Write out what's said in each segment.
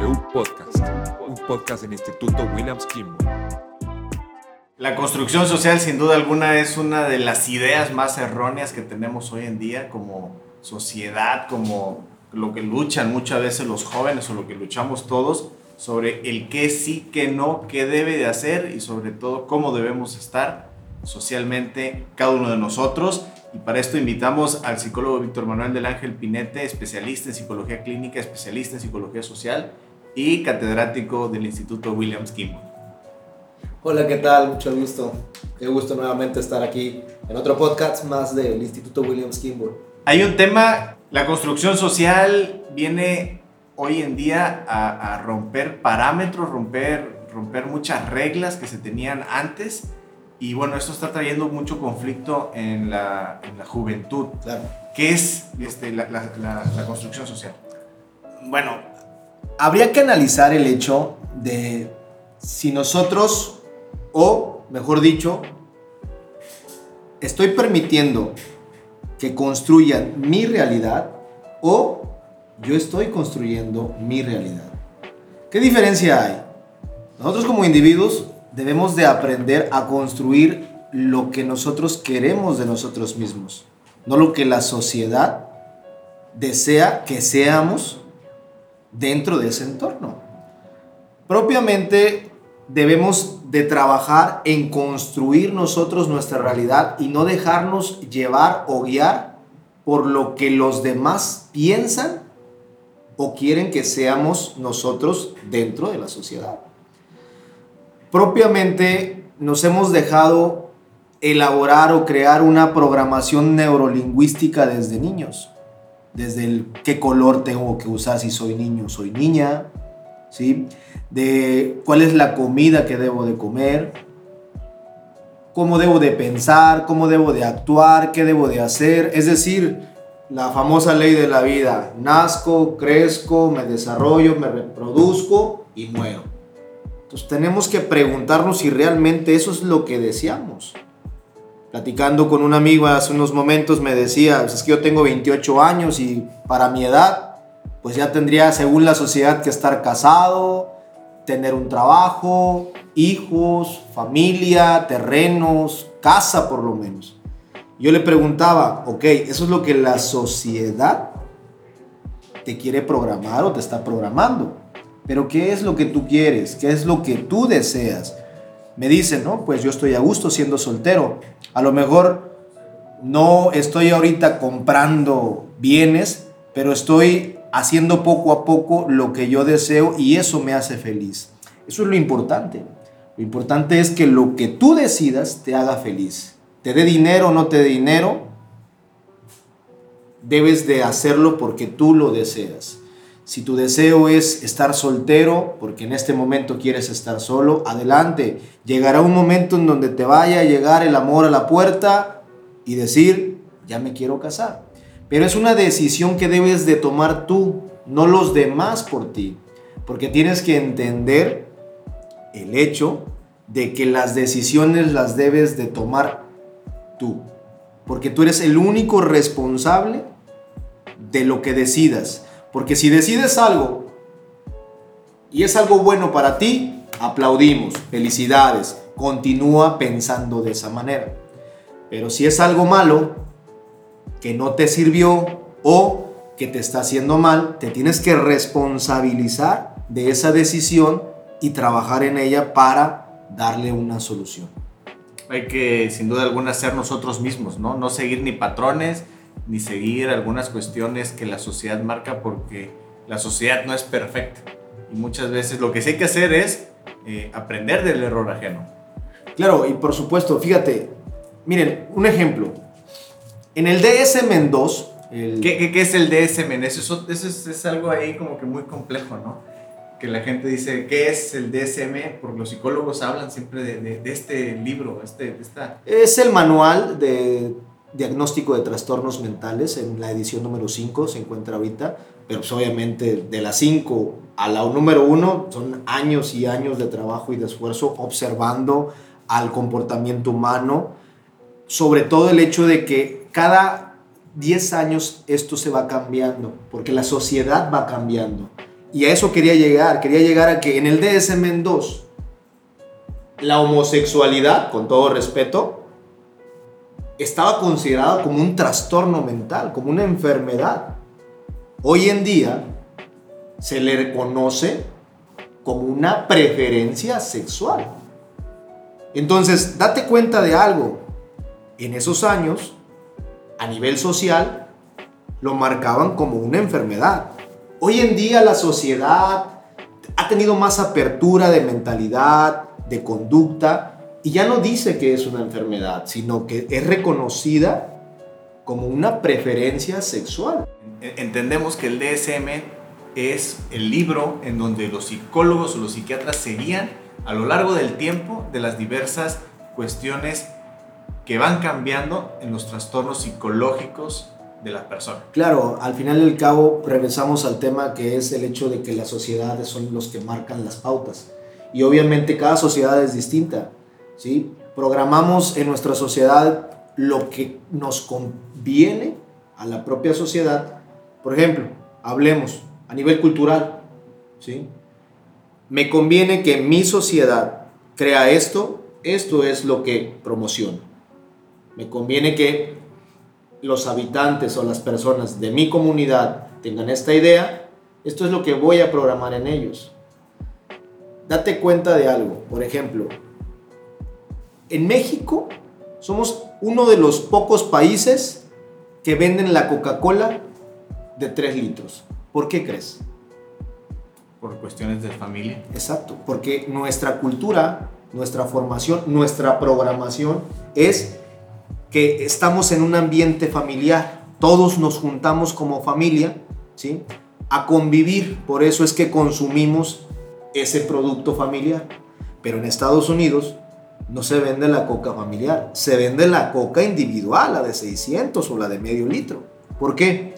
W Podcast, un podcast del Instituto Williams Kimball. La construcción social sin duda alguna es una de las ideas más erróneas que tenemos hoy en día como sociedad, como lo que luchan muchas veces los jóvenes o lo que luchamos todos sobre el qué sí, qué no, qué debe de hacer y sobre todo cómo debemos estar socialmente cada uno de nosotros. Y para esto invitamos al psicólogo Víctor Manuel del Ángel Pinete, especialista en psicología clínica, especialista en psicología social y catedrático del Instituto Williams Kimball. Hola, ¿qué tal? Mucho gusto. Qué gusto nuevamente estar aquí en otro podcast más del Instituto Williams Kimball. Hay un tema, la construcción social viene hoy en día a, a romper parámetros, romper, romper muchas reglas que se tenían antes y bueno, esto está trayendo mucho conflicto en la, en la juventud. Claro. ¿Qué es este, la, la, la, la construcción social? Bueno, habría que analizar el hecho de si nosotros, o mejor dicho, estoy permitiendo que construyan mi realidad o yo estoy construyendo mi realidad. ¿Qué diferencia hay? Nosotros como individuos debemos de aprender a construir lo que nosotros queremos de nosotros mismos, no lo que la sociedad desea que seamos dentro de ese entorno. Propiamente debemos de trabajar en construir nosotros nuestra realidad y no dejarnos llevar o guiar por lo que los demás piensan o quieren que seamos nosotros dentro de la sociedad. Propiamente nos hemos dejado elaborar o crear una programación neurolingüística desde niños. Desde el qué color tengo que usar si soy niño o soy niña, ¿sí? De cuál es la comida que debo de comer, cómo debo de pensar, cómo debo de actuar, qué debo de hacer. Es decir, la famosa ley de la vida. Nazco, crezco, me desarrollo, me reproduzco y muero. Entonces tenemos que preguntarnos si realmente eso es lo que deseamos. Platicando con un amigo hace unos momentos me decía, pues es que yo tengo 28 años y para mi edad, pues ya tendría según la sociedad que estar casado, tener un trabajo, hijos, familia, terrenos, casa por lo menos. Yo le preguntaba, ok, ¿eso es lo que la sociedad te quiere programar o te está programando? Pero ¿qué es lo que tú quieres? ¿Qué es lo que tú deseas? Me dicen, no, pues yo estoy a gusto siendo soltero. A lo mejor no estoy ahorita comprando bienes, pero estoy haciendo poco a poco lo que yo deseo y eso me hace feliz. Eso es lo importante. Lo importante es que lo que tú decidas te haga feliz. Te dé dinero o no te dé dinero, debes de hacerlo porque tú lo deseas. Si tu deseo es estar soltero, porque en este momento quieres estar solo, adelante. Llegará un momento en donde te vaya a llegar el amor a la puerta y decir, ya me quiero casar. Pero es una decisión que debes de tomar tú, no los demás por ti. Porque tienes que entender el hecho de que las decisiones las debes de tomar tú. Porque tú eres el único responsable de lo que decidas. Porque si decides algo y es algo bueno para ti, aplaudimos, felicidades, continúa pensando de esa manera. Pero si es algo malo, que no te sirvió o que te está haciendo mal, te tienes que responsabilizar de esa decisión y trabajar en ella para darle una solución. Hay que, sin duda alguna, ser nosotros mismos, ¿no? No seguir ni patrones, ni seguir algunas cuestiones que la sociedad marca porque la sociedad no es perfecta. Y muchas veces lo que sí hay que hacer es eh, aprender del error ajeno. Claro, y por supuesto, fíjate, miren, un ejemplo. En el DSM 2, el... ¿Qué, qué, qué es el DSM? Eso, es, eso es, es, algo ahí como que muy complejo, ¿no? Que la gente dice, ¿qué es el DSM? Porque los psicólogos hablan siempre de, de, de este libro, este, esta... Es el manual de diagnóstico de trastornos mentales, en la edición número 5 se encuentra ahorita, pero pues obviamente de la 5 a la número 1 son años y años de trabajo y de esfuerzo observando al comportamiento humano, sobre todo el hecho de que cada 10 años esto se va cambiando, porque la sociedad va cambiando. Y a eso quería llegar, quería llegar a que en el DSM 2, la homosexualidad, con todo respeto, estaba considerada como un trastorno mental, como una enfermedad. Hoy en día se le reconoce como una preferencia sexual. Entonces, date cuenta de algo. En esos años, a nivel social, lo marcaban como una enfermedad. Hoy en día la sociedad ha tenido más apertura de mentalidad, de conducta, y ya no dice que es una enfermedad, sino que es reconocida como una preferencia sexual. Entendemos que el DSM es el libro en donde los psicólogos o los psiquiatras seguían a lo largo del tiempo de las diversas cuestiones que van cambiando en los trastornos psicológicos de la persona. Claro, al final del cabo regresamos al tema que es el hecho de que las sociedades son los que marcan las pautas. Y obviamente cada sociedad es distinta. Programamos en nuestra sociedad lo que nos conviene a la propia sociedad. Por ejemplo, hablemos a nivel cultural. ¿sí? Me conviene que mi sociedad crea esto, esto es lo que promociono. Me conviene que los habitantes o las personas de mi comunidad tengan esta idea, esto es lo que voy a programar en ellos. Date cuenta de algo, por ejemplo, en México somos uno de los pocos países que venden la Coca-Cola de 3 litros. ¿Por qué crees? Por cuestiones de familia. Exacto, porque nuestra cultura, nuestra formación, nuestra programación es que estamos en un ambiente familiar, todos nos juntamos como familia, ¿sí? A convivir, por eso es que consumimos ese producto familiar. Pero en Estados Unidos no se vende la coca familiar, se vende la coca individual, la de 600 o la de medio litro. ¿Por qué?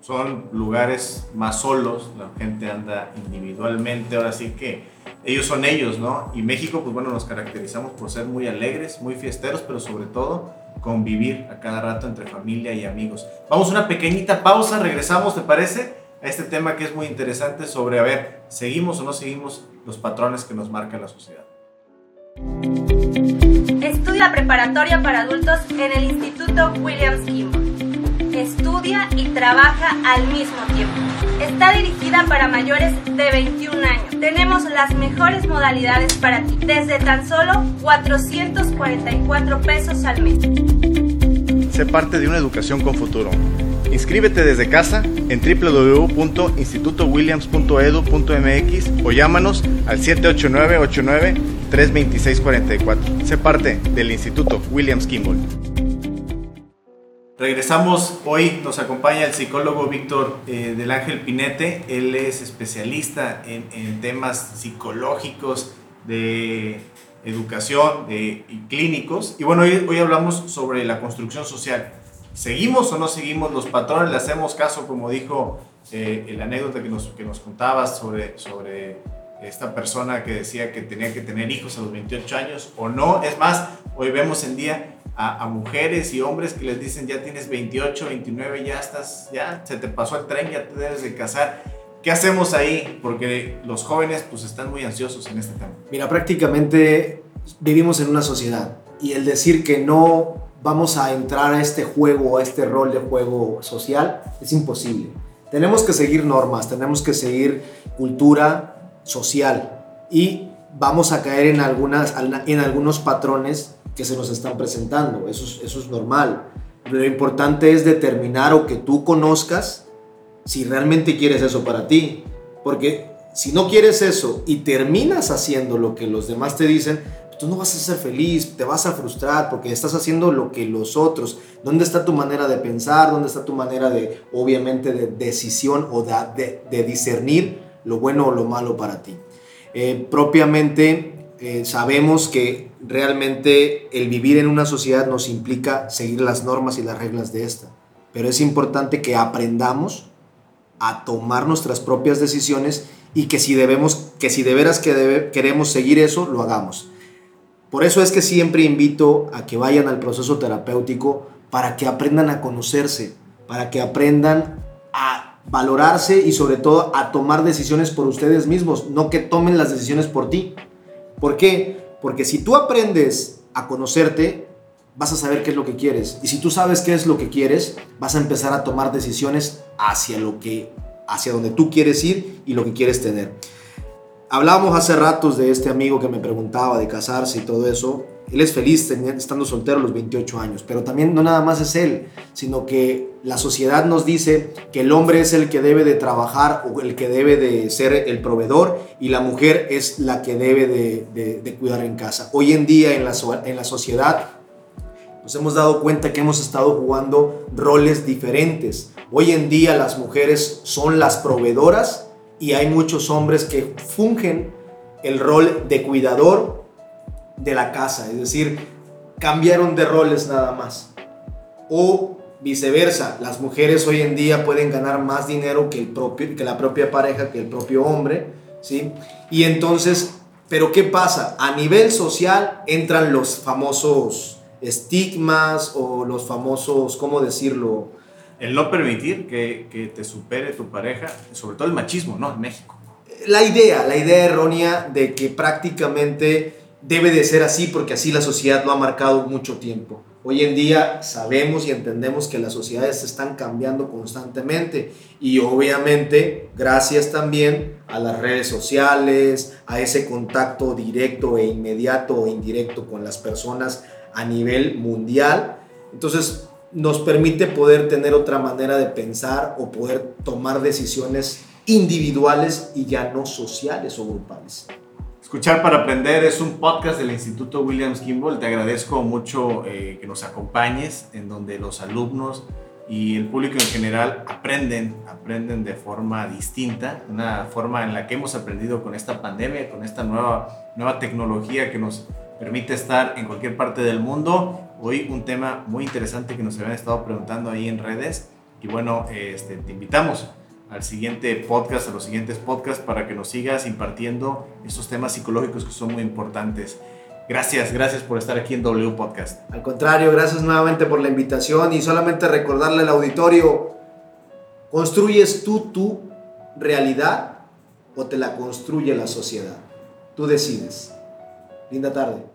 Son lugares más solos, la gente anda individualmente, ahora sí que ellos son ellos, ¿no? Y México, pues bueno, nos caracterizamos por ser muy alegres, muy fiesteros, pero sobre todo convivir a cada rato entre familia y amigos. Vamos a una pequeñita pausa, regresamos, ¿te parece? A este tema que es muy interesante sobre, a ver, ¿seguimos o no seguimos los patrones que nos marca la sociedad? Preparatoria para adultos en el Instituto Williams Kimball. Estudia y trabaja al mismo tiempo. Está dirigida para mayores de 21 años. Tenemos las mejores modalidades para ti, desde tan solo 444 pesos al mes. Sé parte de una educación con futuro. Inscríbete desde casa en www.institutowilliams.edu.mx o llámanos al 789-89-32644. Sé parte del Instituto Williams Kimball. Regresamos, hoy nos acompaña el psicólogo Víctor eh, del Ángel Pinete, él es especialista en, temas psicológicos de educación de, y clínicos. Y bueno, hoy hablamos sobre la construcción social. ¿Seguimos o no seguimos los patrones? ¿Le hacemos caso, como dijo eh, el anécdota que nos, que nos contabas sobre, sobre esta persona que decía que tenía que tener hijos a los 28 años o no? Es más, hoy vemos en día a, a, mujeres y hombres que les dicen ya tienes 28, 29, ya estás, ya se te pasó el tren, ya te debes de casar. ¿Qué hacemos ahí? Porque los jóvenes pues están muy ansiosos en este tema. Mira, prácticamente vivimos en una sociedad y el decir que no vamos a entrar a este juego, a este rol de juego social, es imposible. Tenemos que seguir normas, tenemos que seguir cultura social y vamos a caer en, algunas, en algunos patrones que se nos están presentando. Eso es, eso es normal. Lo importante es determinar o que tú conozcas si realmente quieres eso para ti. Porque si no quieres eso y terminas haciendo lo que los demás te dicen, tú no vas a ser feliz, te vas a frustrar porque estás haciendo lo que los otros. ¿Dónde está tu manera de pensar? ¿Dónde está tu manera de, obviamente, de decisión o de, discernir lo bueno o lo malo para ti? Eh, propiamente eh, sabemos que realmente el vivir en una sociedad nos implica seguir las normas y las reglas de esta. Pero es importante que aprendamos a tomar nuestras propias decisiones y que si debemos, que si de veras queremos seguir eso, lo hagamos. Por eso es que siempre invito a que vayan al proceso terapéutico para que aprendan a conocerse, para que aprendan a valorarse y sobre todo a tomar decisiones por ustedes mismos, no que tomen las decisiones por ti. ¿Por qué? Porque si tú aprendes a conocerte, vas a saber qué es lo que quieres. Y si tú sabes qué es lo que quieres, vas a empezar a tomar decisiones hacia lo que hacia donde tú quieres ir y lo que quieres tener. Hablábamos hace ratos de este amigo que me preguntaba de casarse y todo eso. Él es feliz estando soltero a los 28 años, pero también no nada más es él, sino que la sociedad nos dice que el hombre es el que debe de trabajar o el que debe de ser el proveedor y la mujer es la que debe de, cuidar en casa. Hoy en día en la, en la sociedad nos hemos dado cuenta que hemos estado jugando roles diferentes. Hoy en día las mujeres son las proveedoras y hay muchos hombres que fungen el rol de cuidador de la casa, es decir, cambiaron de roles nada más. O viceversa, las mujeres hoy en día pueden ganar más dinero que, el propio, que la propia pareja, que el propio hombre, ¿sí? Y entonces, ¿pero qué pasa? A nivel social entran los famosos estigmas o los famosos, ¿cómo decirlo? El no permitir que, que te supere tu pareja, sobre todo el machismo, ¿no? En México. La idea, la idea errónea de que prácticamente debe de ser así porque así la sociedad lo ha marcado mucho tiempo. Hoy en día sabemos y entendemos que las sociedades están cambiando constantemente y obviamente gracias también a las redes sociales, a ese contacto directo e inmediato o indirecto con las personas a nivel mundial. Entonces nos permite poder tener otra manera de pensar o poder tomar decisiones individuales y ya no sociales o grupales. Escuchar para aprender es un podcast del Instituto Williams Kimball. Te agradezco mucho eh, que nos acompañes, en donde los alumnos y el público en general aprenden, aprenden de forma distinta, una forma en la que hemos aprendido con esta pandemia, con esta nueva, nueva tecnología que nos permite estar en cualquier parte del mundo. Hoy un tema muy interesante que nos habían estado preguntando ahí en redes. Y bueno, este, te invitamos al siguiente podcast, a los siguientes podcasts, para que nos sigas impartiendo estos temas psicológicos que son muy importantes. Gracias, gracias por estar aquí en W Podcast. Al contrario, gracias nuevamente por la invitación y solamente recordarle al auditorio, ¿construyes tú tu realidad o te la construye la sociedad? Tú decides. Linda tarde.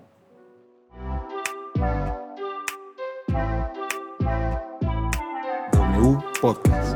W Podcast.